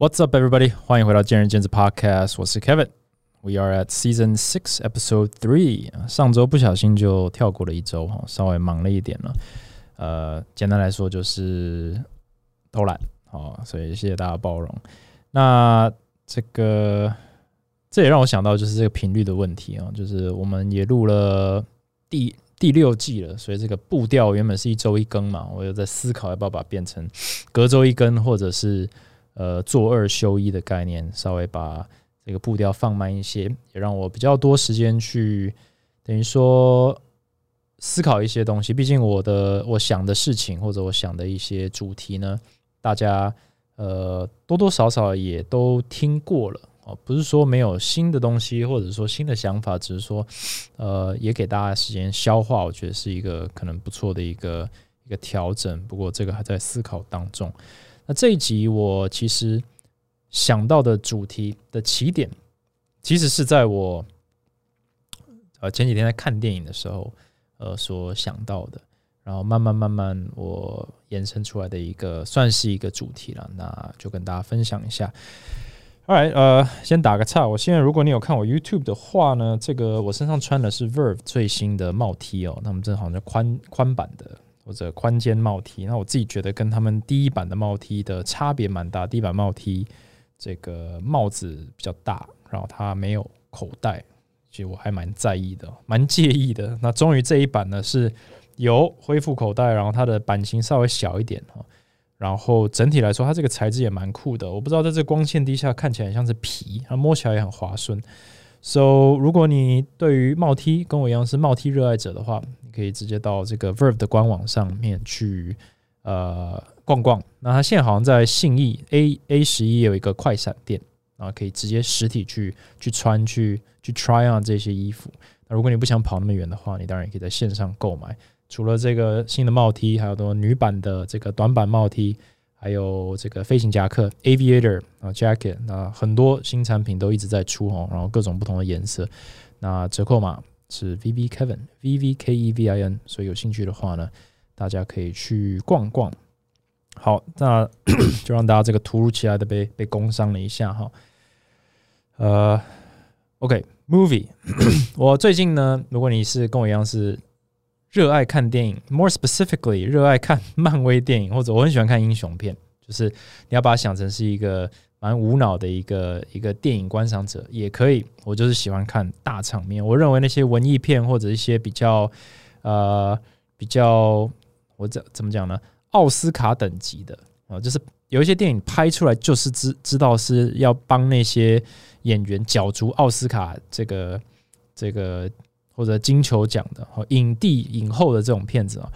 What's up, everybody？欢迎回到见仁见智 Podcast，我是 Kevin。We are at season six, episode three。上周不小心就跳过了一周哈，稍微忙了一点了。呃，简单来说就是偷懒哦，所以谢谢大家包容。那这个这也让我想到就是这个频率的问题啊，就是我们也录了第第六季了，所以这个步调原本是一周一更嘛，我有在思考要不要把它变成隔周一更，或者是。呃，做二休一的概念，稍微把这个步调放慢一些，也让我比较多时间去等于说思考一些东西。毕竟我的我想的事情或者我想的一些主题呢，大家呃多多少少也都听过了哦，不是说没有新的东西或者说新的想法，只是说呃也给大家时间消化，我觉得是一个可能不错的一个一个调整。不过这个还在思考当中。那这一集我其实想到的主题的起点，其实是在我呃前几天在看电影的时候，呃所想到的，然后慢慢慢慢我延伸出来的一个，算是一个主题了。那就跟大家分享一下。Alright，呃，先打个岔。我现在如果你有看我 YouTube 的话呢，这个我身上穿的是 Verve 最新的帽 T 哦，他们正好是宽宽版的。或者宽肩帽 T，那我自己觉得跟他们第一版的帽 T 的差别蛮大。第一版帽 T 这个帽子比较大，然后它没有口袋，其实我还蛮在意的，蛮介意的。那终于这一版呢是有恢复口袋，然后它的版型稍微小一点哈，然后整体来说它这个材质也蛮酷的。我不知道在这光线底下看起来像是皮，它摸起来也很滑顺。So 如果你对于帽 T 跟我一样是帽 T 热爱者的话，可以直接到这个 Verve 的官网上面去呃逛逛。那它现在好像在信义 A A 十一有一个快闪店，然后可以直接实体去去穿去去 try on 这些衣服。那如果你不想跑那么远的话，你当然也可以在线上购买。除了这个新的帽 T，还有多女版的这个短版帽 T，还有这个飞行夹克 Aviator 啊 Jacket，那很多新产品都一直在出哦，然后各种不同的颜色。那折扣码。是 V V Kevin V V K E V I N，所以有兴趣的话呢，大家可以去逛逛。好，那 就让大家这个突如其来的被被工伤了一下哈。呃，OK，Movie，我最近呢，如果你是跟我一样是热爱看电影，more specifically 热爱看 漫威电影，或者我很喜欢看英雄片，就是你要把它想成是一个。蛮无脑的一个一个电影观赏者也可以，我就是喜欢看大场面。我认为那些文艺片或者一些比较呃比较我怎怎么讲呢？奥斯卡等级的啊，就是有一些电影拍出来就是知知道是要帮那些演员角逐奥斯卡这个这个或者金球奖的影帝影后的这种片子啊，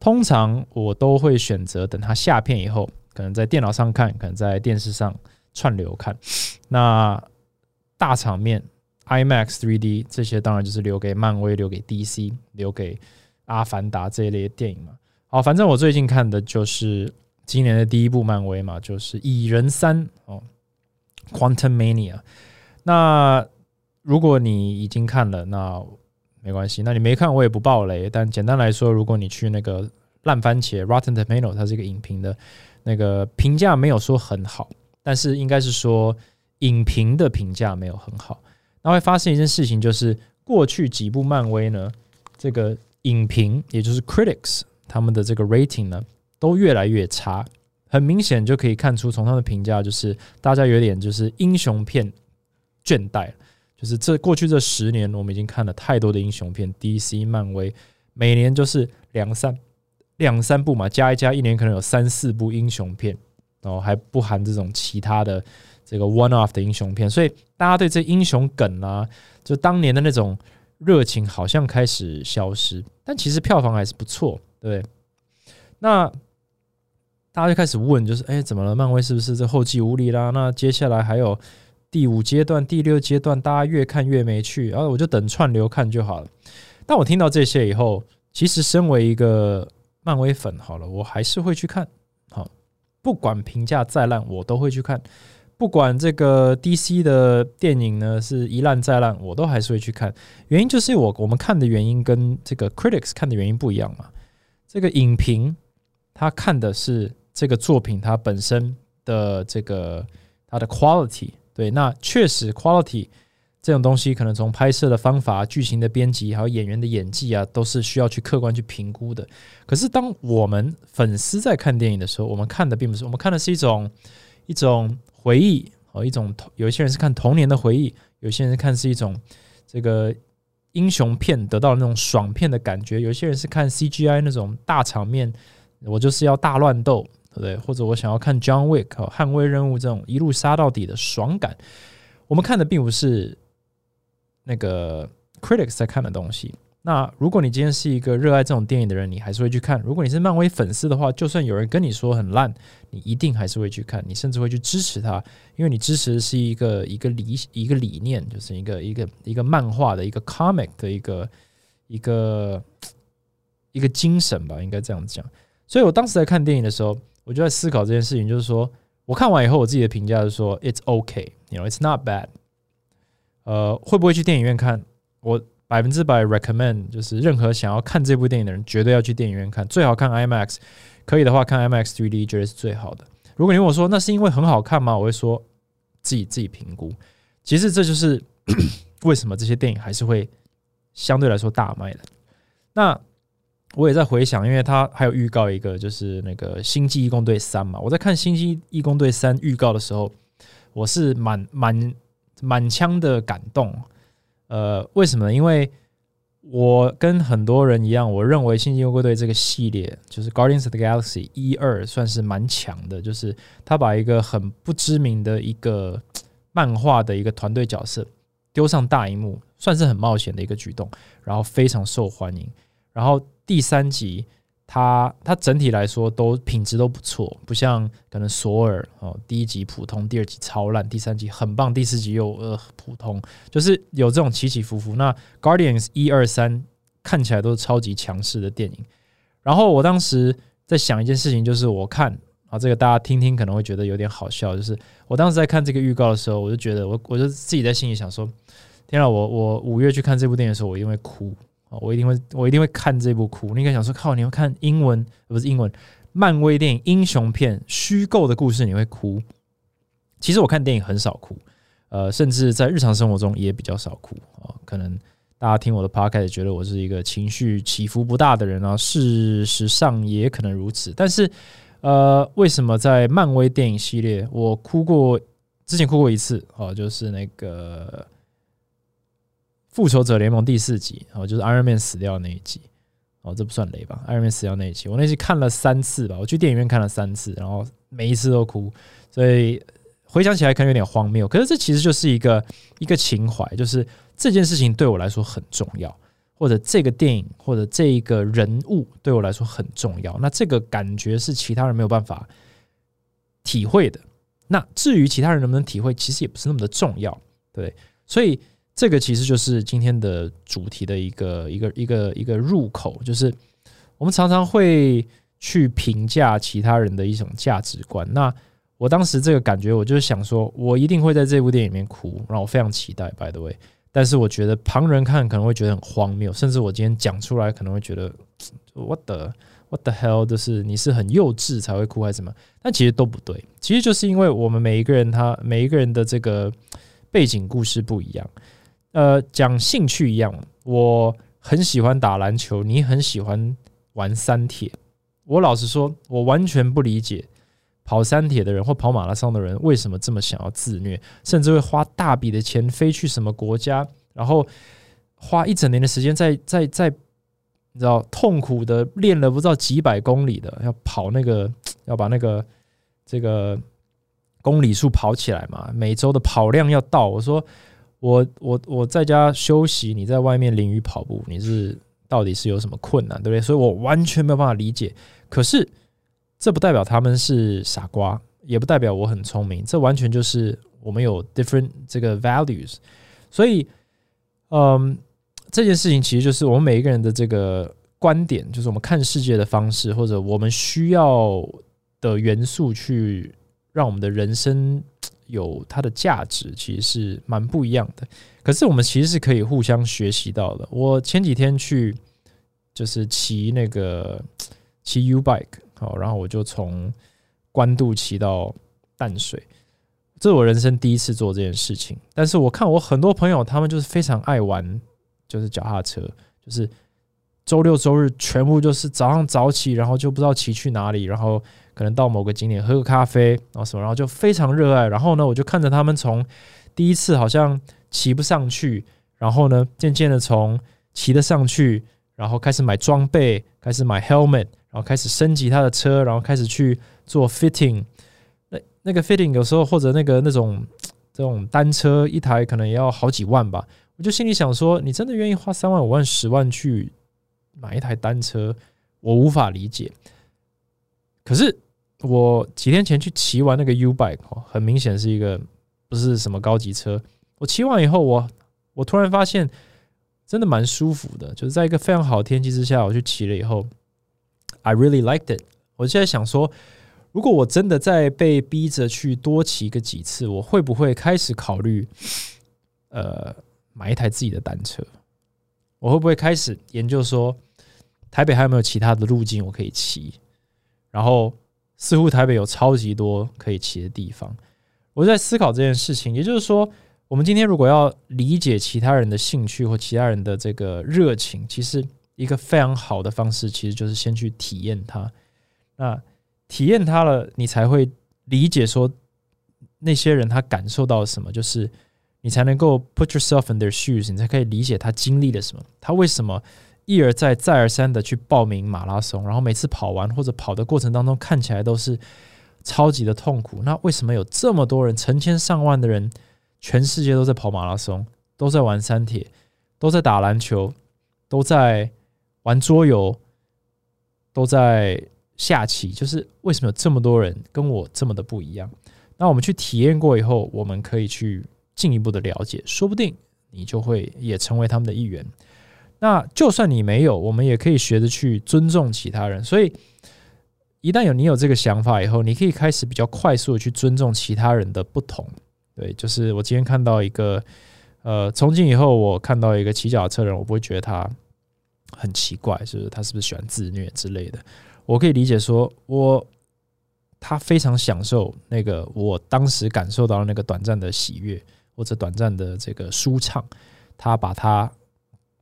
通常我都会选择等他下片以后，可能在电脑上看，可能在电视上。串流看，那大场面 IMAX 3D 这些当然就是留给漫威、留给 DC、留给阿凡达这一类电影嘛。好，反正我最近看的就是今年的第一部漫威嘛，就是《蚁人三》哦，《Quantum Mania》。那如果你已经看了，那没关系；那你没看，我也不爆雷。但简单来说，如果你去那个烂番茄 Rotten Tomato，它是一个影评的那个评价没有说很好。但是应该是说，影评的评价没有很好。那会发生一件事情，就是过去几部漫威呢，这个影评也就是 critics 他们的这个 rating 呢，都越来越差。很明显就可以看出，从他们的评价就是大家有点就是英雄片倦怠就是这过去这十年，我们已经看了太多的英雄片，DC 漫威每年就是两三两三部嘛，加一加，一年可能有三四部英雄片。然后还不含这种其他的这个 one off 的英雄片，所以大家对这英雄梗啊，就当年的那种热情好像开始消失。但其实票房还是不错，对？那大家就开始问，就是哎，怎么了？漫威是不是这后继无力啦？那接下来还有第五阶段、第六阶段，大家越看越没趣，然后我就等串流看就好了。但我听到这些以后，其实身为一个漫威粉，好了，我还是会去看。不管评价再烂，我都会去看；不管这个 DC 的电影呢是一烂再烂，我都还是会去看。原因就是我我们看的原因跟这个 critics 看的原因不一样嘛。这个影评他看的是这个作品它本身的这个它的 quality。对，那确实 quality 这种东西，可能从拍摄的方法、剧情的编辑，还有演员的演技啊，都是需要去客观去评估的。可是，当我们粉丝在看电影的时候，我们看的并不是，我们看的是一种一种回忆哦，一种有一些人是看童年的回忆，有些人看是一种这个英雄片得到那种爽片的感觉，有些人是看 CGI 那种大场面，我就是要大乱斗。对不对？或者我想要看 John Wick 捍卫任务这种一路杀到底的爽感，我们看的并不是那个 critics 在看的东西。那如果你今天是一个热爱这种电影的人，你还是会去看。如果你是漫威粉丝的话，就算有人跟你说很烂，你一定还是会去看，你甚至会去支持他，因为你支持的是一个一个理一个理念，就是一个一个一个漫画的一个 comic 的一个一个一个精神吧，应该这样讲。所以我当时在看电影的时候。我就在思考这件事情，就是说，我看完以后，我自己的评价是说，it's okay，you know，it's not bad。呃，会不会去电影院看？我百分之百 recommend，就是任何想要看这部电影的人，绝对要去电影院看，最好看 IMAX，可以的话看 IMAX 3D，绝对是最好的。如果你问我说那是因为很好看吗？我会说自己自己评估。其实这就是 为什么这些电影还是会相对来说大卖的。那。我也在回想，因为他还有预告一个，就是那个《星际义工队三》嘛。我在看《星际义工队三》预告的时候，我是满满满腔的感动。呃，为什么呢？因为我跟很多人一样，我认为《星际义工队》这个系列，就是《Guardians of the Galaxy》一二，算是蛮强的。就是他把一个很不知名的一个漫画的一个团队角色丢上大荧幕，算是很冒险的一个举动，然后非常受欢迎，然后。第三集，它它整体来说都品质都不错，不像可能索尔哦，第一集普通，第二集超烂，第三集很棒，第四集又呃普通，就是有这种起起伏伏。那 Guardians 一二三看起来都是超级强势的电影。然后我当时在想一件事情，就是我看啊，这个大家听听可能会觉得有点好笑，就是我当时在看这个预告的时候，我就觉得我我就自己在心里想说，天啊，我我五月去看这部电影的时候，我因为哭。我一定会，我一定会看这部哭。你应该想说，靠，你会看英文不是英文，漫威电影英雄片虚构的故事，你会哭。其实我看电影很少哭，呃，甚至在日常生活中也比较少哭啊。可能大家听我的 podcast 觉得我是一个情绪起伏不大的人啊，事实上也可能如此。但是，呃，为什么在漫威电影系列我哭过？之前哭过一次哦，就是那个。复仇者联盟第四集，哦，就是 Iron Man 死掉那一集，哦，这不算雷吧？Iron Man 死掉那一集，我那集看了三次吧，我去电影院看了三次，然后每一次都哭，所以回想起来可能有点荒谬。可是这其实就是一个一个情怀，就是这件事情对我来说很重要，或者这个电影或者这一个人物对我来说很重要。那这个感觉是其他人没有办法体会的。那至于其他人能不能体会，其实也不是那么的重要，对，所以。这个其实就是今天的主题的一个一个一个一个入口，就是我们常常会去评价其他人的一种价值观。那我当时这个感觉，我就是想说，我一定会在这部电影里面哭，然后我非常期待。By the way，但是我觉得旁人看可能会觉得很荒谬，甚至我今天讲出来可能会觉得 What the What the hell？就是你是很幼稚才会哭还是什么？但其实都不对，其实就是因为我们每一个人他每一个人的这个背景故事不一样。呃，讲兴趣一样，我很喜欢打篮球，你很喜欢玩三铁。我老实说，我完全不理解跑三铁的人或跑马拉松的人为什么这么想要自虐，甚至会花大笔的钱飞去什么国家，然后花一整年的时间在在在，你知道痛苦的练了不知道几百公里的，要跑那个要把那个这个公里数跑起来嘛，每周的跑量要到。我说。我我我在家休息，你在外面淋雨跑步，你是到底是有什么困难，对不对？所以我完全没有办法理解。可是这不代表他们是傻瓜，也不代表我很聪明。这完全就是我们有 different 这个 values。所以，嗯，这件事情其实就是我们每一个人的这个观点，就是我们看世界的方式，或者我们需要的元素，去让我们的人生。有它的价值，其实是蛮不一样的。可是我们其实是可以互相学习到的。我前几天去就是骑那个骑 U bike，好，然后我就从关渡骑到淡水，这是我人生第一次做这件事情。但是我看我很多朋友，他们就是非常爱玩，就是脚踏车，就是周六周日全部就是早上早起，然后就不知道骑去哪里，然后可能到某个景点喝个咖啡，然后什么，然后就非常热爱。然后呢，我就看着他们从第一次好像骑不上去，然后呢，渐渐的从骑得上去，然后开始买装备，开始买 helmet，然后开始升级他的车，然后开始去做 fitting。那那个 fitting 有时候或者那个那种这种单车一台可能也要好几万吧。我就心里想说，你真的愿意花三万、五万、十万去买一台单车？我无法理解。可是我几天前去骑完那个 U bike，很明显是一个不是什么高级车。我骑完以后，我我突然发现。真的蛮舒服的，就是在一个非常好的天气之下，我去骑了以后，I really liked it。我现在想说，如果我真的在被逼着去多骑个几次，我会不会开始考虑，呃，买一台自己的单车？我会不会开始研究说，台北还有没有其他的路径我可以骑？然后，似乎台北有超级多可以骑的地方。我在思考这件事情，也就是说。我们今天如果要理解其他人的兴趣或其他人的这个热情，其实一个非常好的方式，其实就是先去体验它。那体验它了，你才会理解说那些人他感受到什么，就是你才能够 put yourself in their shoes，你才可以理解他经历了什么，他为什么一而再再而三的去报名马拉松，然后每次跑完或者跑的过程当中看起来都是超级的痛苦。那为什么有这么多人，成千上万的人？全世界都在跑马拉松，都在玩三铁，都在打篮球，都在玩桌游，都在下棋。就是为什么有这么多人跟我这么的不一样？那我们去体验过以后，我们可以去进一步的了解，说不定你就会也成为他们的一员。那就算你没有，我们也可以学着去尊重其他人。所以，一旦有你有这个想法以后，你可以开始比较快速的去尊重其他人的不同。对，就是我今天看到一个，呃，从今以后我看到一个骑脚踏车的人，我不会觉得他很奇怪，就是他是不是喜欢自虐之类的。我可以理解说，我他非常享受那个我当时感受到的那个短暂的喜悦或者短暂的这个舒畅，他把他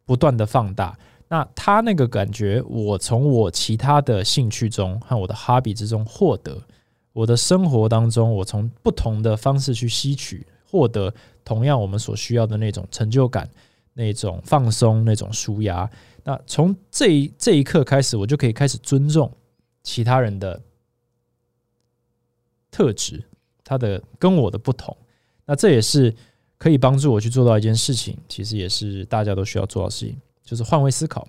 不断的放大。那他那个感觉，我从我其他的兴趣中和我的哈比之中获得。我的生活当中，我从不同的方式去吸取、获得同样我们所需要的那种成就感、那种放松、那种舒压。那从这一这一刻开始，我就可以开始尊重其他人的特质，他的跟我的不同。那这也是可以帮助我去做到一件事情，其实也是大家都需要做到事情，就是换位思考。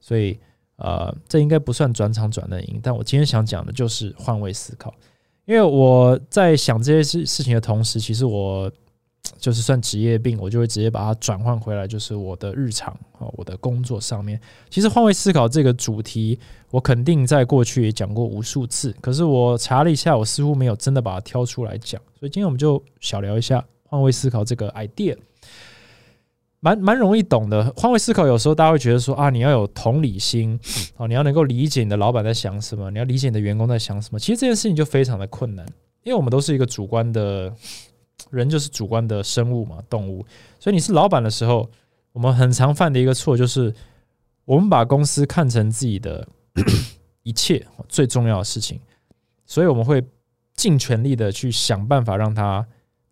所以。呃，这应该不算转场转的音，但我今天想讲的就是换位思考。因为我在想这些事事情的同时，其实我就是算职业病，我就会直接把它转换回来，就是我的日常啊，我的工作上面。其实换位思考这个主题，我肯定在过去也讲过无数次，可是我查了一下，我似乎没有真的把它挑出来讲，所以今天我们就小聊一下换位思考这个 idea。蛮蛮容易懂的，换位思考有时候大家会觉得说啊，你要有同理心啊，你要能够理解你的老板在想什么，你要理解你的员工在想什么。其实这件事情就非常的困难，因为我们都是一个主观的人，就是主观的生物嘛，动物。所以你是老板的时候，我们很常犯的一个错就是，我们把公司看成自己的 一切最重要的事情，所以我们会尽全力的去想办法让它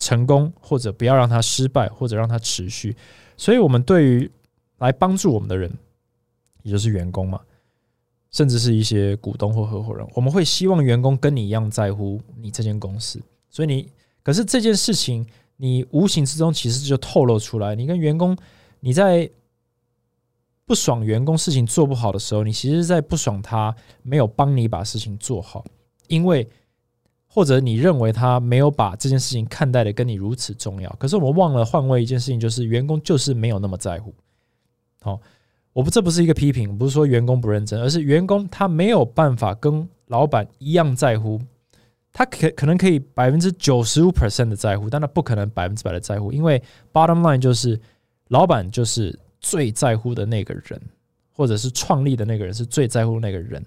成功，或者不要让它失败，或者让它持续。所以，我们对于来帮助我们的人，也就是员工嘛，甚至是一些股东或合伙人，我们会希望员工跟你一样在乎你这间公司。所以，你可是这件事情，你无形之中其实就透露出来，你跟员工你在不爽员工事情做不好的时候，你其实在不爽他没有帮你把事情做好，因为。或者你认为他没有把这件事情看待的跟你如此重要，可是我们忘了换位一件事情，就是员工就是没有那么在乎。好，我不这不是一个批评，不是说员工不认真，而是员工他没有办法跟老板一样在乎，他可可能可以百分之九十五 percent 的在乎，但他不可能百分之百的在乎，因为 bottom line 就是老板就是最在乎的那个人，或者是创立的那个人是最在乎那个人。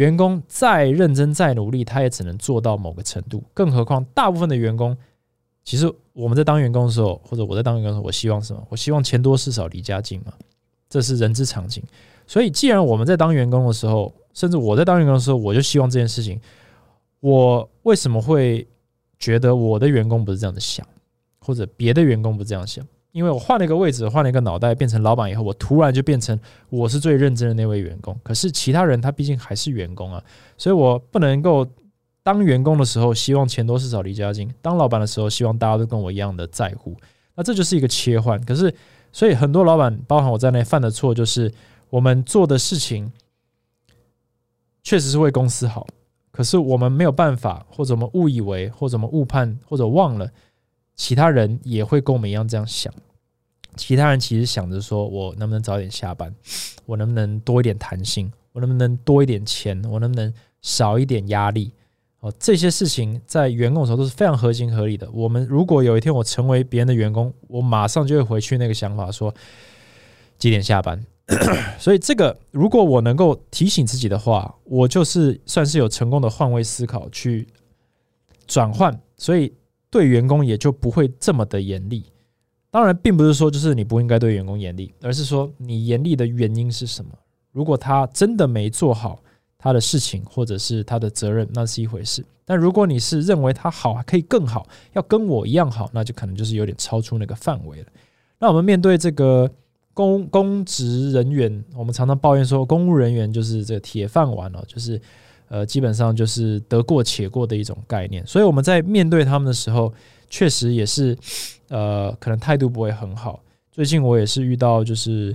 员工再认真再努力，他也只能做到某个程度。更何况，大部分的员工其实我们在当员工的时候，或者我在当员工的时候，我希望什么？我希望钱多事少离家近嘛，这是人之常情。所以，既然我们在当员工的时候，甚至我在当员工的时候，我就希望这件事情，我为什么会觉得我的员工不是这样的想，或者别的员工不这样想？因为我换了一个位置，换了一个脑袋，变成老板以后，我突然就变成我是最认真的那位员工。可是其他人他毕竟还是员工啊，所以我不能够当员工的时候希望钱多事少离家近，当老板的时候希望大家都跟我一样的在乎。那这就是一个切换。可是，所以很多老板，包含我在内，犯的错就是我们做的事情确实是为公司好，可是我们没有办法，或者我们误以为，或者我们误判，或者忘了。其他人也会跟我们一样这样想。其他人其实想着说：“我能不能早点下班？我能不能多一点弹性？我能不能多一点钱？我能不能少一点压力？”哦，这些事情在员工的时候都是非常合情合理的。我们如果有一天我成为别人的员工，我马上就会回去那个想法，说几点下班。所以这个如果我能够提醒自己的话，我就是算是有成功的换位思考去转换。所以。对员工也就不会这么的严厉，当然，并不是说就是你不应该对员工严厉，而是说你严厉的原因是什么？如果他真的没做好他的事情，或者是他的责任，那是一回事。但如果你是认为他好，可以更好，要跟我一样好，那就可能就是有点超出那个范围了。那我们面对这个公公职人员，我们常常抱怨说，公务人员就是这个铁饭碗哦，就是。呃，基本上就是得过且过的一种概念，所以我们在面对他们的时候，确实也是，呃，可能态度不会很好。最近我也是遇到，就是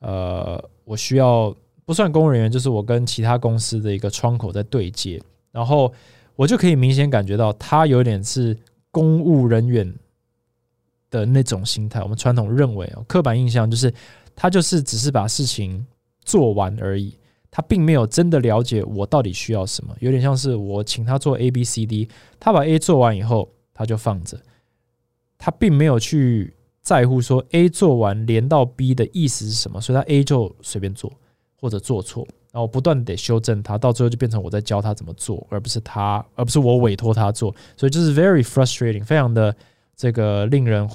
呃，我需要不算公务人员，就是我跟其他公司的一个窗口在对接，然后我就可以明显感觉到他有点是公务人员的那种心态。我们传统认为哦，刻板印象就是他就是只是把事情做完而已。他并没有真的了解我到底需要什么，有点像是我请他做 A B C D，他把 A 做完以后他就放着，他并没有去在乎说 A 做完连到 B 的意思是什么，所以他 A 就随便做或者做错，然后不断得修正他，到最后就变成我在教他怎么做，而不是他，而不是我委托他做，所以就是 very frustrating，非常的这个令人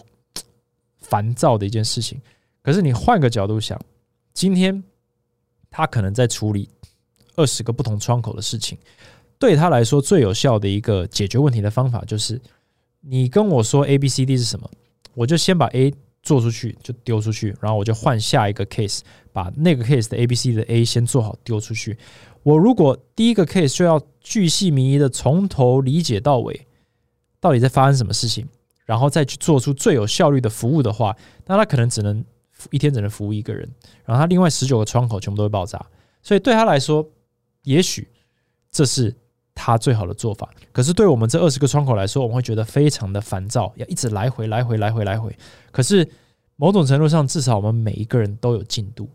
烦躁的一件事情。可是你换个角度想，今天。他可能在处理二十个不同窗口的事情，对他来说最有效的一个解决问题的方法就是，你跟我说 A B C D 是什么，我就先把 A 做出去，就丢出去，然后我就换下一个 case，把那个 case 的 A B C 的 A 先做好丢出去。我如果第一个 case 就要巨细靡遗的从头理解到尾，到底在发生什么事情，然后再去做出最有效率的服务的话，那他可能只能。一天只能服务一个人，然后他另外十九个窗口全部都会爆炸，所以对他来说，也许这是他最好的做法。可是对我们这二十个窗口来说，我们会觉得非常的烦躁，要一直来回来回来回来回。可是某种程度上，至少我们每一个人都有进度，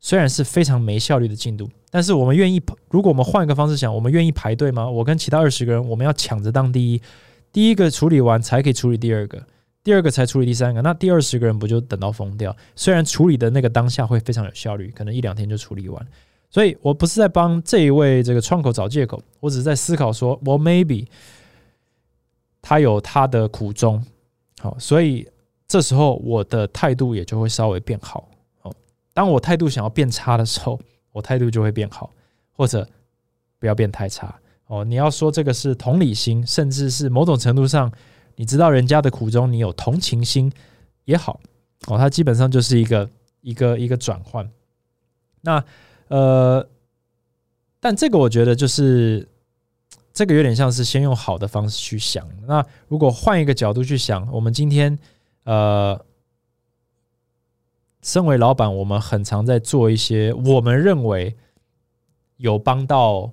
虽然是非常没效率的进度，但是我们愿意。如果我们换一个方式想，我们愿意排队吗？我跟其他二十个人，我们要抢着当第一，第一个处理完才可以处理第二个。第二个才处理第三个，那第二十个人不就等到疯掉？虽然处理的那个当下会非常有效率，可能一两天就处理完。所以我不是在帮这一位这个窗口找借口，我只是在思考说，我 maybe 他有他的苦衷，好，所以这时候我的态度也就会稍微变好。哦，当我态度想要变差的时候，我态度就会变好，或者不要变太差。哦，你要说这个是同理心，甚至是某种程度上。你知道人家的苦衷，你有同情心也好哦，它基本上就是一个一个一个转换。那呃，但这个我觉得就是这个有点像是先用好的方式去想。那如果换一个角度去想，我们今天呃，身为老板，我们很常在做一些我们认为有帮到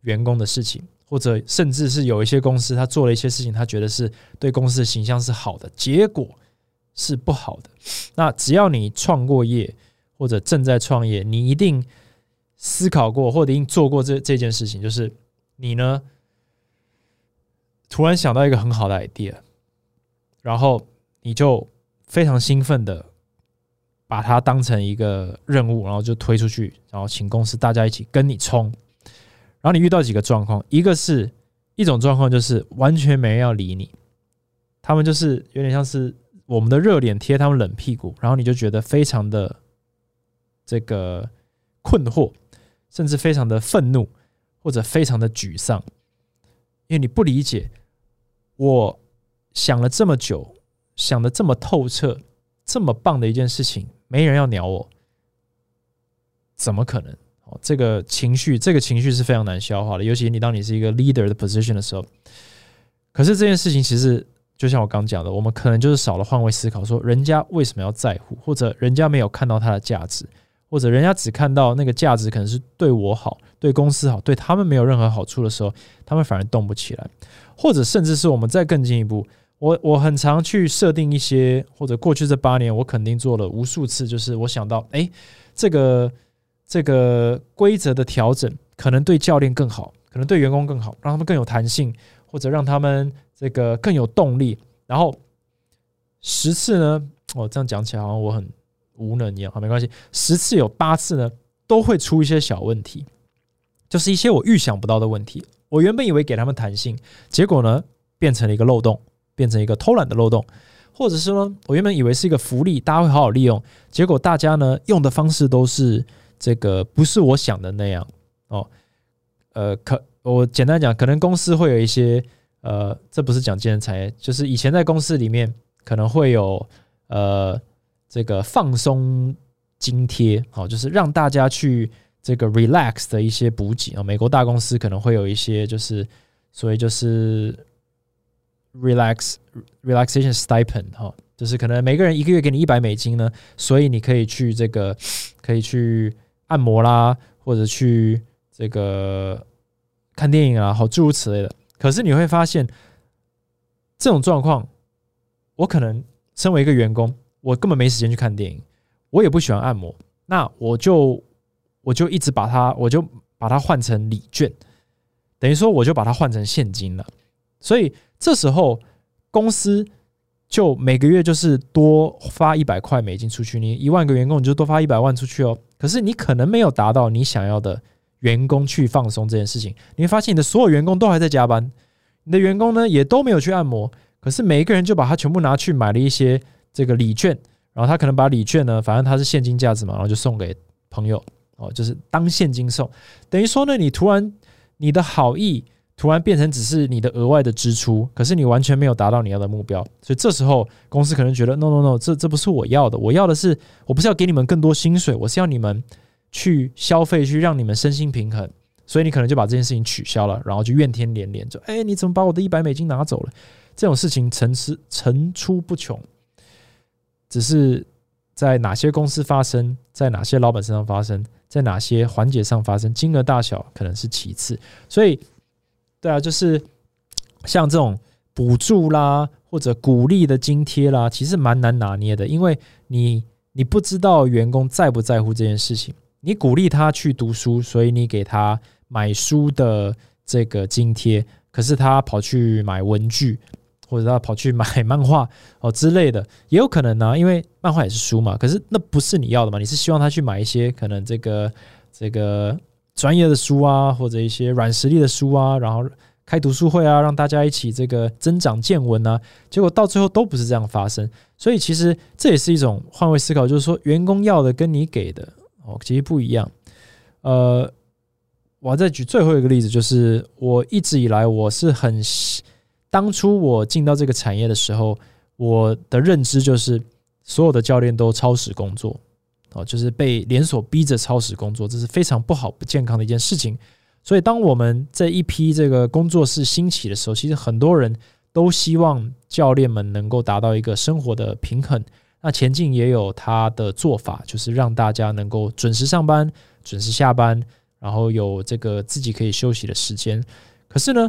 员工的事情。或者甚至是有一些公司，他做了一些事情，他觉得是对公司的形象是好的，结果是不好的。那只要你创过业或者正在创业，你一定思考过或者已经做过这这件事情，就是你呢突然想到一个很好的 idea，然后你就非常兴奋的把它当成一个任务，然后就推出去，然后请公司大家一起跟你冲。然后你遇到几个状况，一个是一种状况就是完全没人要理你，他们就是有点像是我们的热脸贴他们冷屁股，然后你就觉得非常的这个困惑，甚至非常的愤怒，或者非常的沮丧，因为你不理解，我想了这么久，想的这么透彻，这么棒的一件事情，没人要鸟我，怎么可能？这个情绪，这个情绪是非常难消化的，尤其你当你是一个 leader 的 position 的时候。可是这件事情其实。就像我刚讲的，我们可能就是少了换位思考，说人家为什么要在乎，或者人家没有看到它的价值，或者人家只看到那个价值可能是对我好、对公司好，对他们没有任何好处的时候，他们反而动不起来，或者甚至是我们再更进一步，我我很常去设定一些，或者过去这八年我肯定做了无数次，就是我想到，哎，这个这个规则的调整可能对教练更好，可能对员工更好，让他们更有弹性，或者让他们。这个更有动力，然后十次呢？哦，这样讲起来好像我很无能一样。好，没关系，十次有八次呢都会出一些小问题，就是一些我预想不到的问题。我原本以为给他们弹性，结果呢变成了一个漏洞，变成一个偷懒的漏洞，或者是呢我原本以为是一个福利，大家会好好利用，结果大家呢用的方式都是这个不是我想的那样。哦，呃，可我简单讲，可能公司会有一些。呃，这不是讲健身产业，就是以前在公司里面可能会有呃这个放松津贴，好，就是让大家去这个 relax 的一些补给啊。美国大公司可能会有一些，就是所以就是 relax relaxation stipend 哈，就是可能每个人一个月给你一百美金呢，所以你可以去这个可以去按摩啦，或者去这个看电影啊，好诸如此类的。可是你会发现，这种状况，我可能身为一个员工，我根本没时间去看电影，我也不喜欢按摩，那我就我就一直把它，我就把它换成礼券，等于说我就把它换成现金了。所以这时候公司就每个月就是多发一百块美金出去，你一万个员工你就多发一百万出去哦。可是你可能没有达到你想要的。员工去放松这件事情，你会发现你的所有员工都还在加班，你的员工呢也都没有去按摩，可是每一个人就把它全部拿去买了一些这个礼券，然后他可能把礼券呢，反正他是现金价值嘛，然后就送给朋友哦，就是当现金送，等于说呢，你突然你的好意突然变成只是你的额外的支出，可是你完全没有达到你要的目标，所以这时候公司可能觉得 no no no，这这不是我要的，我要的是我不是要给你们更多薪水，我是要你们。去消费，去让你们身心平衡，所以你可能就把这件事情取消了，然后就怨天连连，就哎，你怎么把我的一百美金拿走了？这种事情层出层出不穷，只是在哪些公司发生，在哪些老板身上发生，在哪些环节上发生，金额大小可能是其次。所以，对啊，就是像这种补助啦，或者鼓励的津贴啦，其实蛮难拿捏的，因为你你不知道员工在不在乎这件事情。你鼓励他去读书，所以你给他买书的这个津贴。可是他跑去买文具，或者他跑去买漫画 哦之类的，也有可能呢。因为漫画也是书嘛。可是那不是你要的嘛？你是希望他去买一些可能这个这个专业的书啊，或者一些软实力的书啊，然后开读书会啊，让大家一起这个增长见闻啊。结果到最后都不是这样发生。所以其实这也是一种换位思考，就是说员工要的跟你给的。哦，其实不一样。呃，我再举最后一个例子，就是我一直以来我是很，当初我进到这个产业的时候，我的认知就是所有的教练都超时工作，哦，就是被连锁逼着超时工作，这是非常不好、不健康的一件事情。所以，当我们这一批这个工作室兴起的时候，其实很多人都希望教练们能够达到一个生活的平衡。那前进也有他的做法，就是让大家能够准时上班、准时下班，然后有这个自己可以休息的时间。可是呢，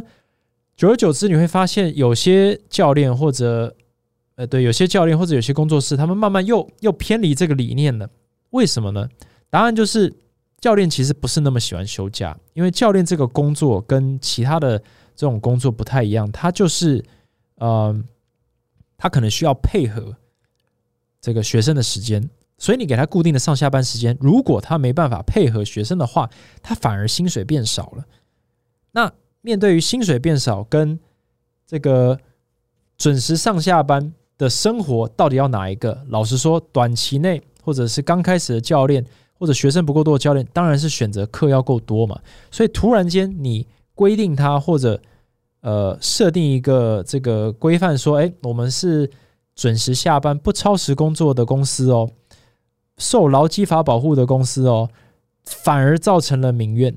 久而久之，你会发现有些教练或者呃，对，有些教练或者有些工作室，他们慢慢又又偏离这个理念了。为什么呢？答案就是教练其实不是那么喜欢休假，因为教练这个工作跟其他的这种工作不太一样，他就是呃，他可能需要配合。这个学生的时间，所以你给他固定的上下班时间，如果他没办法配合学生的话，他反而薪水变少了。那面对于薪水变少跟这个准时上下班的生活到底要哪一个？老实说，短期内或者是刚开始的教练或者学生不够多的教练，当然是选择课要够多嘛。所以突然间你规定他或者呃设定一个这个规范，说，哎，我们是准时下班不超时工作的公司哦，受劳基法保护的公司哦，反而造成了民怨。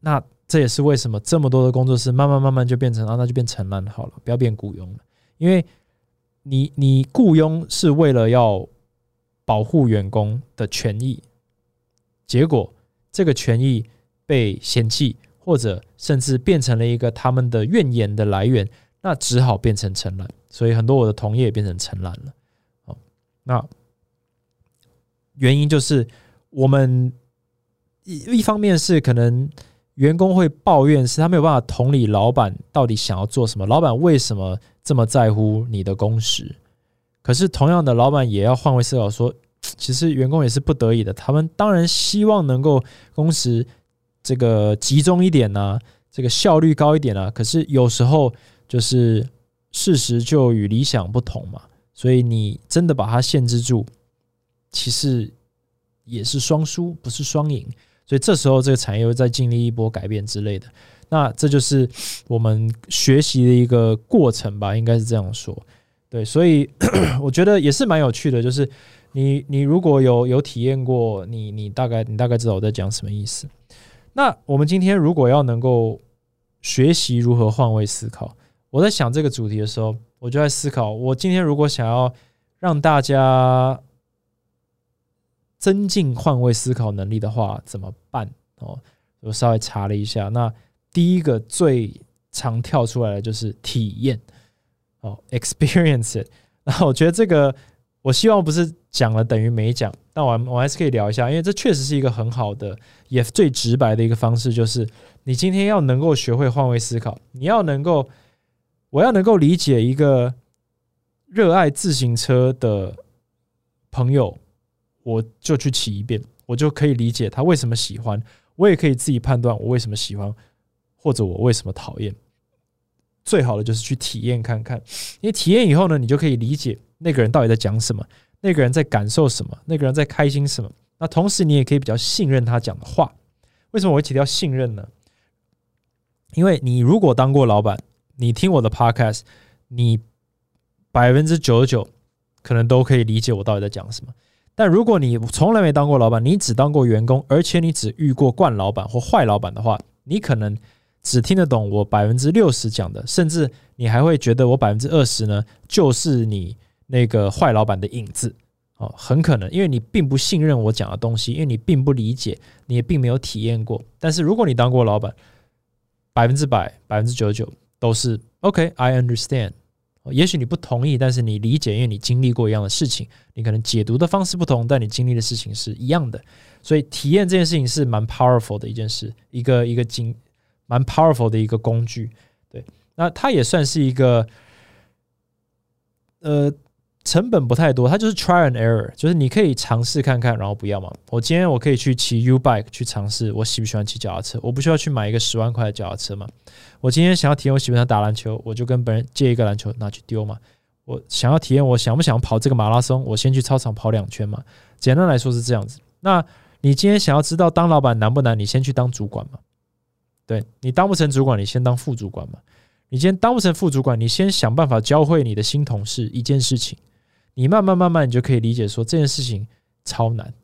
那这也是为什么这么多的工作室慢慢慢慢就变成啊，那就变成烂好了，不要变雇佣了。因为你你雇佣是为了要保护员工的权益，结果这个权益被嫌弃，或者甚至变成了一个他们的怨言的来源，那只好变成承揽。所以很多我的同业也变成承揽了。哦，那原因就是我们一一方面是可能。员工会抱怨，是他没有办法同理老板到底想要做什么，老板为什么这么在乎你的工时？可是同样的，老板也要换位思考，说 其实员工也是不得已的，他们当然希望能够工时这个集中一点呢，这个效率高一点啊。可是有时候就是事实就与理想不同嘛，所以你真的把它限制住，其实也是双输，不是双赢。所以这时候，这个产业又在经历一波改变之类的。那这就是我们学习的一个过程吧，应该是这样说。对，所以 我觉得也是蛮有趣的。就是你，你如果有有体验过，你你大概你大概知道我在讲什么意思。那我们今天如果要能够学习如何换位思考，我在想这个主题的时候，我就在思考：我今天如果想要让大家。增进换位思考能力的话怎么办？哦，我稍微查了一下，那第一个最常跳出来的就是体验哦，experience。那我觉得这个，我希望不是讲了等于没讲，但我我还是可以聊一下，因为这确实是一个很好的，也最直白的一个方式，就是你今天要能够学会换位思考，你要能够，我要能够理解一个热爱自行车的朋友。我就去骑一遍，我就可以理解他为什么喜欢，我也可以自己判断我为什么喜欢，或者我为什么讨厌。最好的就是去体验看看，因为体验以后呢，你就可以理解那个人到底在讲什么，那个人在感受什么，那个人在开心什么。那同时你也可以比较信任他讲的话。为什么我会提到信任呢？因为你如果当过老板，你听我的 podcast，你百分之九十九可能都可以理解我到底在讲什么。但如果你从来没当过老板，你只当过员工，而且你只遇过惯老板或坏老板的话，你可能只听得懂我百分之六十讲的，甚至你还会觉得我百分之二十呢，就是你那个坏老板的影子哦，很可能，因为你并不信任我讲的东西，因为你并不理解，你也并没有体验过。但是如果你当过老板，百分之百、百分之九十九都是 OK，I understand。也许你不同意，但是你理解，因为你经历过一样的事情，你可能解读的方式不同，但你经历的事情是一样的，所以体验这件事情是蛮 powerful 的一件事，一个一个经蛮 powerful 的一个工具。对，那它也算是一个，呃。成本不太多，它就是 try and error，就是你可以尝试看看，然后不要嘛。我今天我可以去骑 U bike 去尝试，我喜不喜欢骑脚踏车？我不需要去买一个十万块的脚踏车嘛。我今天想要体验我喜欢打篮球，我就跟别人借一个篮球拿去丢嘛。我想要体验，我想不想跑这个马拉松？我先去操场跑两圈嘛。简单来说是这样子。那你今天想要知道当老板难不难？你先去当主管嘛。对你当不成主管，你先当副主管嘛。你今天当不成副主管，你先想办法教会你的新同事一件事情。你慢慢慢慢，你就可以理解说这件事情超难，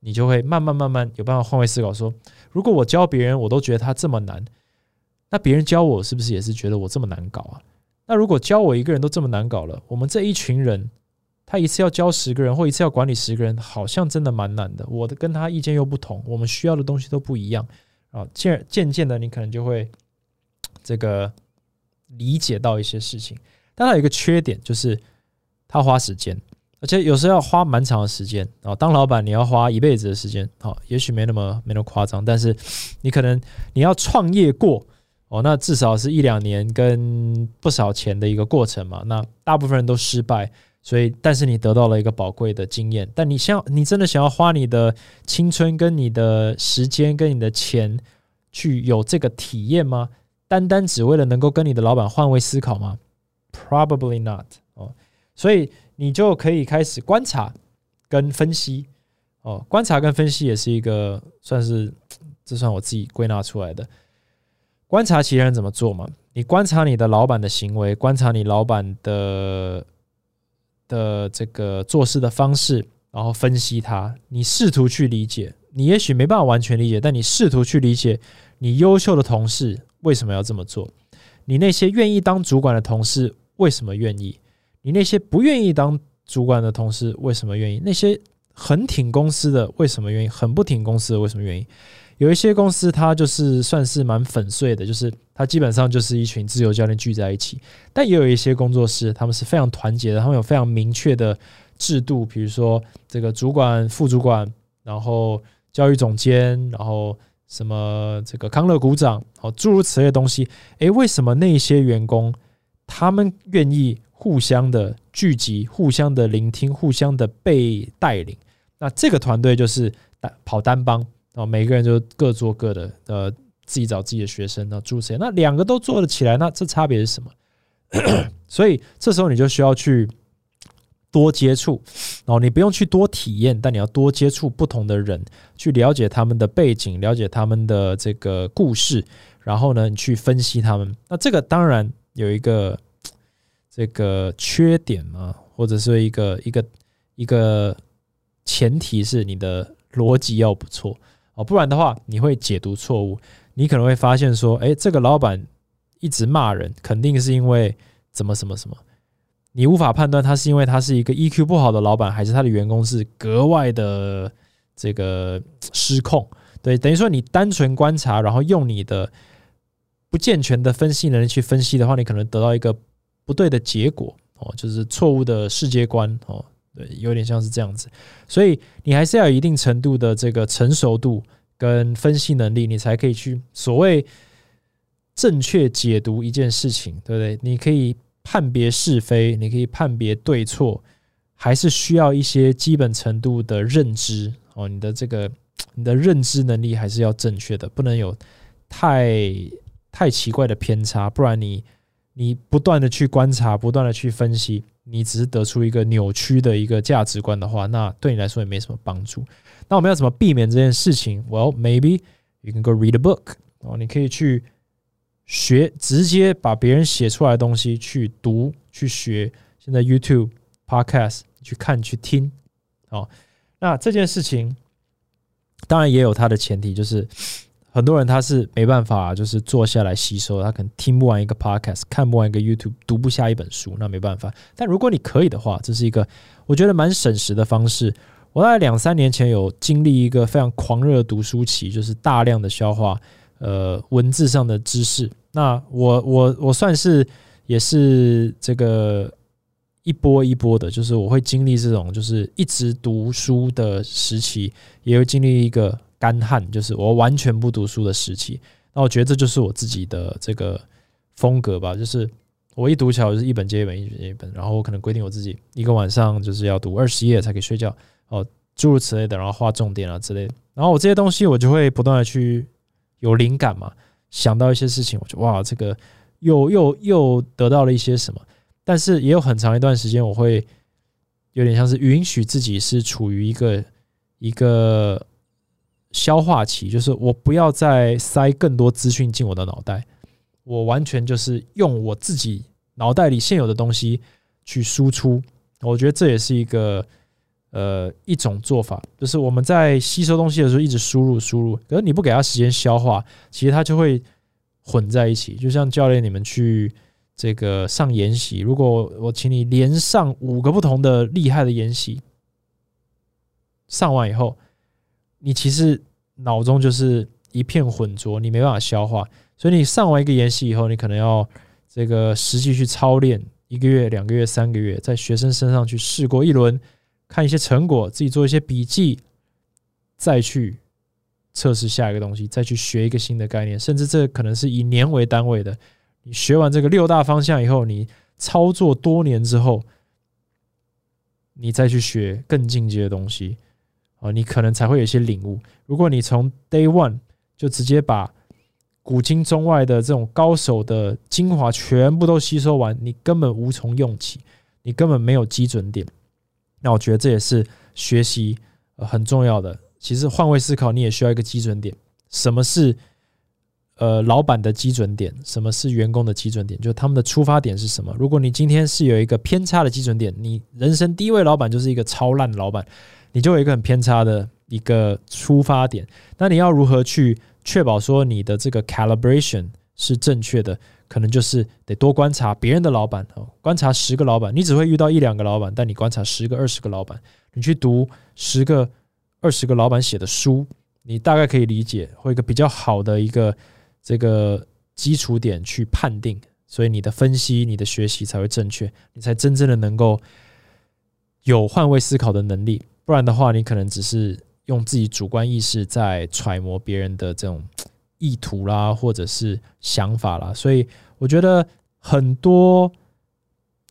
你就会慢慢慢慢有办法换位思考。说如果我教别人，我都觉得他这么难，那别人教我是不是也是觉得我这么难搞啊？那如果教我一个人都这么难搞了，我们这一群人，他一次要教十个人，或一次要管理十个人，好像真的蛮难的。我的跟他意见又不同，我们需要的东西都不一样啊。渐渐渐的，你可能就会这个理解到一些事情。但它有一个缺点就是。他花时间，而且有时候要花蛮长的时间啊。当老板，你要花一辈子的时间，好，也许没那么没那么夸张，但是你可能你要创业过哦，那至少是一两年跟不少钱的一个过程嘛。那大部分人都失败，所以但是你得到了一个宝贵的经验。但你想，你真的想要花你的青春、跟你的时间、跟你的钱去有这个体验吗？单单只为了能够跟你的老板换位思考吗？Probably not 哦，所以你就可以开始观察跟分析哦，观察跟分析也是一个算是 这算我自己归纳出来的。观察其他人怎么做嘛？你观察你的老板的行为，观察你老板的的这个做事的方式，然后分析它，你试图去理解。你也许没办法完全理解，但你试图去理解你优秀的同事为什么要这么做，你那些愿意当主管的同事为什么愿意，你那些不愿意当主管的同事为什么愿意，那些很挺公司的为什么愿意，很不挺公司的为什么愿意？有一些公司它就是算是蛮粉碎的，就是它基本上就是一群自由教练聚在一起，但也有一些工作室，他们是非常团结的，他们有非常明确的制度，比如说这个主管、副主管，然后。教育总监，然后什么这个康乐股长，哦，诸如此类的东西。诶，为什么那些员工他们愿意互相的聚集、互相的聆听、互相的被带领？那这个团队就是单跑单帮啊，每个人就各做各的，呃，自己找自己的学生，那诸如此类。那两个都做得起来，那这差别是什么？所以这时候你就需要去。多接触，哦你不用去多体验，但你要多接触不同的人，去了解他们的背景，了解他们的这个故事，然后呢，你去分析他们。那这个当然有一个 这个缺点嘛，或者是一个一个一个前提是你的逻辑要不错哦，不然的话你会解读错误，你可能会发现说，哎，这个老板一直骂人，肯定是因为怎么什么什么。你无法判断他是因为他是一个 EQ 不好的老板，还是他的员工是格外的这个失控。对，等于说你单纯观察，然后用你的不健全的分析能力去分析的话，你可能得到一个不对的结果哦，就是错误的世界观哦。对，有点像是这样子。所以你还是要有一定程度的这个成熟度跟分析能力，你才可以去所谓正确解读一件事情，对不对？你可以。判别是非，你可以判别对错，还是需要一些基本程度的认知哦。你的这个你的认知能力还是要正确的，不能有太太奇怪的偏差，不然你你不断的去观察，不断的去分析，你只是得出一个扭曲的一个价值观的话，那对你来说也没什么帮助。那我们要怎么避免这件事情？Well, maybe you can go read a book 哦，你可以去。学直接把别人写出来的东西去读去学，现在 YouTube Podcast 去看去听，哦，那这件事情当然也有它的前提，就是很多人他是没办法，就是坐下来吸收，他可能听不完一个 Podcast，看不完一个 YouTube，读不下一本书，那没办法。但如果你可以的话，这是一个我觉得蛮省时的方式。我在两三年前有经历一个非常狂热的读书期，就是大量的消化呃文字上的知识。那我我我算是也是这个一波一波的，就是我会经历这种就是一直读书的时期，也会经历一个干旱，就是我完全不读书的时期。那我觉得这就是我自己的这个风格吧，就是我一读起来我就是一本接一本，一本接一本，然后我可能规定我自己一个晚上就是要读二十页才可以睡觉，哦，诸如此类的，然后画重点啊之类的。然后我这些东西我就会不断的去有灵感嘛。想到一些事情，我就哇，这个又又又得到了一些什么？但是也有很长一段时间，我会有点像是允许自己是处于一个一个消化期，就是我不要再塞更多资讯进我的脑袋，我完全就是用我自己脑袋里现有的东西去输出。我觉得这也是一个。呃，一种做法就是我们在吸收东西的时候一直输入输入，可是你不给他时间消化，其实它就会混在一起。就像教练你们去这个上研习，如果我请你连上五个不同的厉害的研习，上完以后，你其实脑中就是一片浑浊，你没办法消化。所以你上完一个研习以后，你可能要这个实际去操练一个月、两个月、三个月，在学生身上去试过一轮。看一些成果，自己做一些笔记，再去测试下一个东西，再去学一个新的概念，甚至这可能是以年为单位的。你学完这个六大方向以后，你操作多年之后，你再去学更进阶的东西，啊，你可能才会有一些领悟。如果你从 day one 就直接把古今中外的这种高手的精华全部都吸收完，你根本无从用起，你根本没有基准点。那我觉得这也是学习很重要的。其实换位思考，你也需要一个基准点。什么是呃老板的基准点？什么是员工的基准点？就他们的出发点是什么？如果你今天是有一个偏差的基准点，你人生第一位老板就是一个超烂的老板，你就有一个很偏差的一个出发点。那你要如何去？确保说你的这个 calibration 是正确的，可能就是得多观察别人的老板哦，观察十个老板，你只会遇到一两个老板，但你观察十个、二十个老板，你去读十个、二十个老板写的书，你大概可以理解，或一个比较好的一个这个基础点去判定，所以你的分析、你的学习才会正确，你才真正的能够有换位思考的能力，不然的话，你可能只是。用自己主观意识在揣摩别人的这种意图啦，或者是想法啦，所以我觉得很多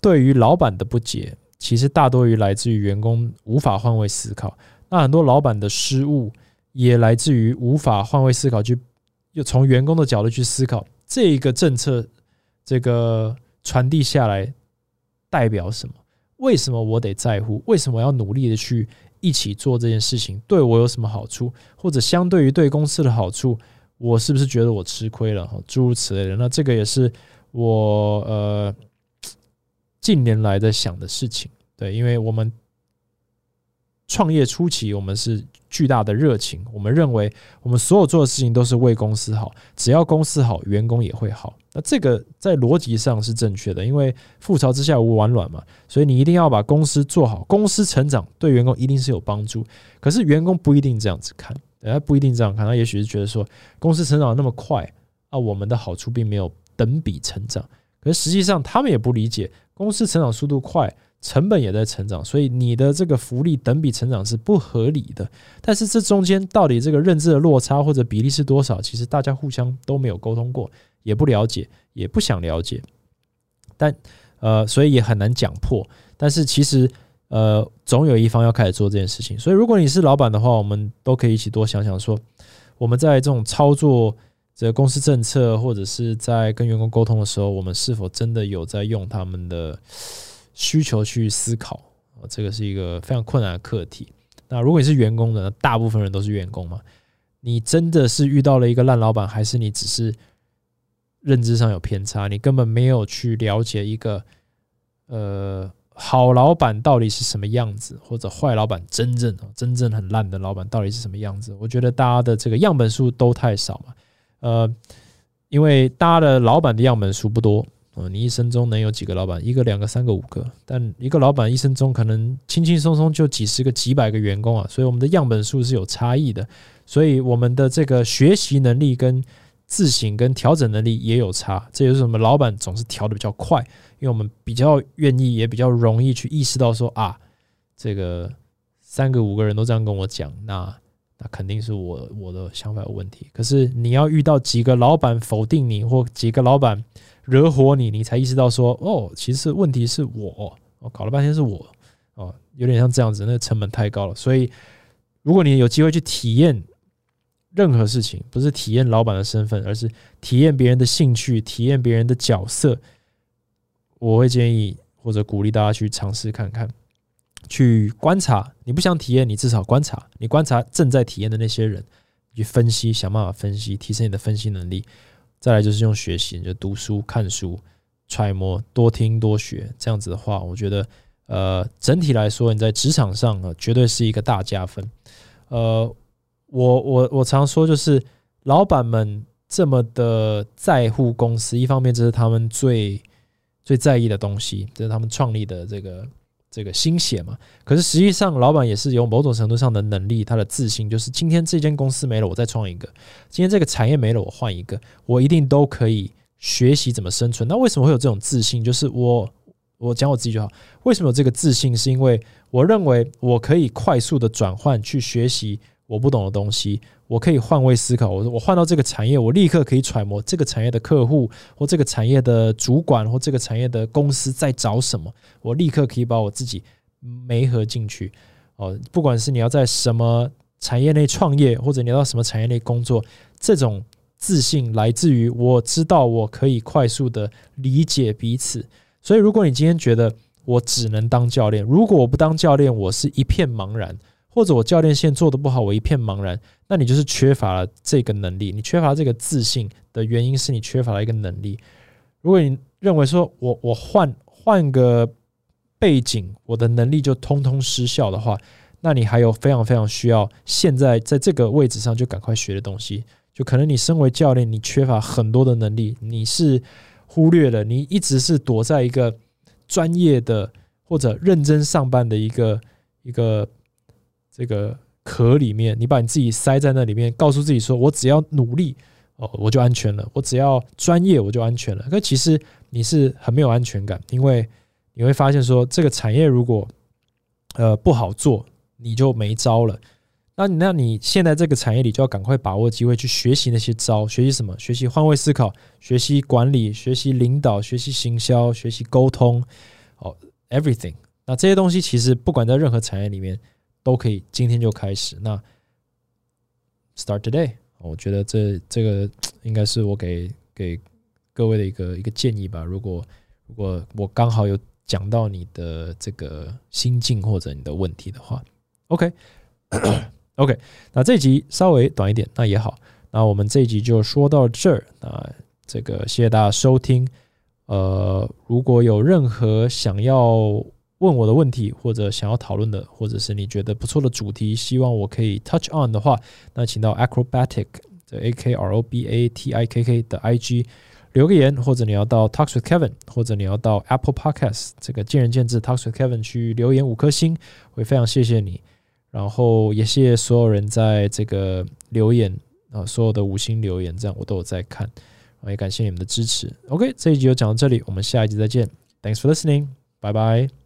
对于老板的不解，其实大多于来自于员工无法换位思考。那很多老板的失误也来自于无法换位思考，去又从员工的角度去思考这个政策，这个传递下来代表什么？为什么我得在乎？为什么要努力的去？一起做这件事情对我有什么好处，或者相对于对公司的好处，我是不是觉得我吃亏了？诸如此类的，那这个也是我呃近年来在想的事情。对，因为我们创业初期，我们是。巨大的热情，我们认为我们所有做的事情都是为公司好，只要公司好，员工也会好。那这个在逻辑上是正确的，因为覆巢之下无完卵嘛，所以你一定要把公司做好，公司成长对员工一定是有帮助。可是员工不一定这样子看，他不一定这样看，他也许是觉得说公司成长那么快啊，我们的好处并没有等比成长。可是实际上他们也不理解，公司成长速度快。成本也在成长，所以你的这个福利等比成长是不合理的。但是这中间到底这个认知的落差或者比例是多少？其实大家互相都没有沟通过，也不了解，也不想了解。但呃，所以也很难讲破。但是其实呃，总有一方要开始做这件事情。所以如果你是老板的话，我们都可以一起多想想，说我们在这种操作这个公司政策或者是在跟员工沟通的时候，我们是否真的有在用他们的？需求去思考啊，这个是一个非常困难的课题。那如果你是员工的，大部分人都是员工嘛，你真的是遇到了一个烂老板，还是你只是认知上有偏差？你根本没有去了解一个呃好老板到底是什么样子，或者坏老板真正真正很烂的老板到底是什么样子？我觉得大家的这个样本数都太少嘛，呃，因为大家的老板的样本数不多啊。你一生中能有几个老板？一个、两个、三个、五个？但一个老板一生中可能轻轻松松就几十个、几百个员工啊！所以我们的样本数是有差异的，所以我们的这个学习能力跟自省跟调整能力也有差。这也是什么？老板总是调的比较快，因为我们比较愿意，也比较容易去意识到说啊，这个三个、五个人都这样跟我讲，那那肯定是我我的想法有问题。可是你要遇到几个老板否定你，或几个老板。惹火你，你才意识到说哦，其实问题是我，我搞了半天是我，哦，有点像这样子，那成本太高了。所以，如果你有机会去体验任何事情，不是体验老板的身份，而是体验别人的兴趣，体验别人的角色，我会建议或者鼓励大家去尝试看看，去观察。你不想体验，你至少观察，你观察正在体验的那些人，去分析，想办法分析，提升你的分析能力。再来就是用学习，就读书、看书、揣摩、多听多学，这样子的话，我觉得，呃，整体来说，你在职场上啊，绝对是一个大加分。呃，我我我常说，就是老板们这么的在乎公司，一方面这是他们最最在意的东西，这是他们创立的这个。这个心血嘛，可是实际上，老板也是有某种程度上的能力，他的自信就是今天这间公司没了，我再创一个；今天这个产业没了，我换一个，我一定都可以学习怎么生存。那为什么会有这种自信？就是我，我讲我自己就好。为什么有这个自信？是因为我认为我可以快速的转换去学习。我不懂的东西，我可以换位思考。我说我换到这个产业，我立刻可以揣摩这个产业的客户，或这个产业的主管，或这个产业的公司在找什么，我立刻可以把我自己媒合进去。哦，不管是你要在什么产业内创业，或者你要到什么产业内工作，这种自信来自于我知道我可以快速的理解彼此。所以，如果你今天觉得我只能当教练，如果我不当教练，我是一片茫然，或者我教练线做的不好，我一片茫然，那你就是缺乏了这个能力。你缺乏这个自信的原因是你缺乏了一个能力。如果你认为说我我换换个背景，我的能力就通通失效的话，那你还有非常非常需要现在在这个位置上就赶快学的东西。就可能你身为教练，你缺乏很多的能力，你是忽略了，你一直是躲在一个专业的或者认真上班的一个一个这个壳里面，你把你自己塞在那里面，告诉自己说我只要努力哦，我就安全了；我只要专业，我就安全了。可其实你是很没有安全感，因为你会发现说这个产业如果呃不好做，你就没招了。那你那你现在这个产业里就要赶快把握机会去学习那些招，学习什么？学习换位思考，学习管理，学习领导，学习行销，学习沟通，哦，everything。那这些东西其实不管在任何产业里面都可以，今天就开始。那 start today，我觉得这这个应该是我给给各位的一个一个建议吧。如果如果我刚好有讲到你的这个心境或者你的问题的话，OK。OK，那这集稍微短一点，那也好。那我们这一集就说到这儿。那这个谢谢大家收听。呃，如果有任何想要问我的问题，或者想要讨论的，或者是你觉得不错的主题，希望我可以 touch on 的话，那请到 Acrobatic 的 A K R O B A T I K K 的 I G 留个言，或者你要到 Talks with Kevin，或者你要到 Apple Podcast 这个见仁见智 Talks with Kevin 去留言五颗星，会非常谢谢你。然后也谢谢所有人在这个留言啊，所有的五星留言，这样我都有在看，也感谢你们的支持。OK，这一集就讲到这里，我们下一集再见。Thanks for listening，拜拜。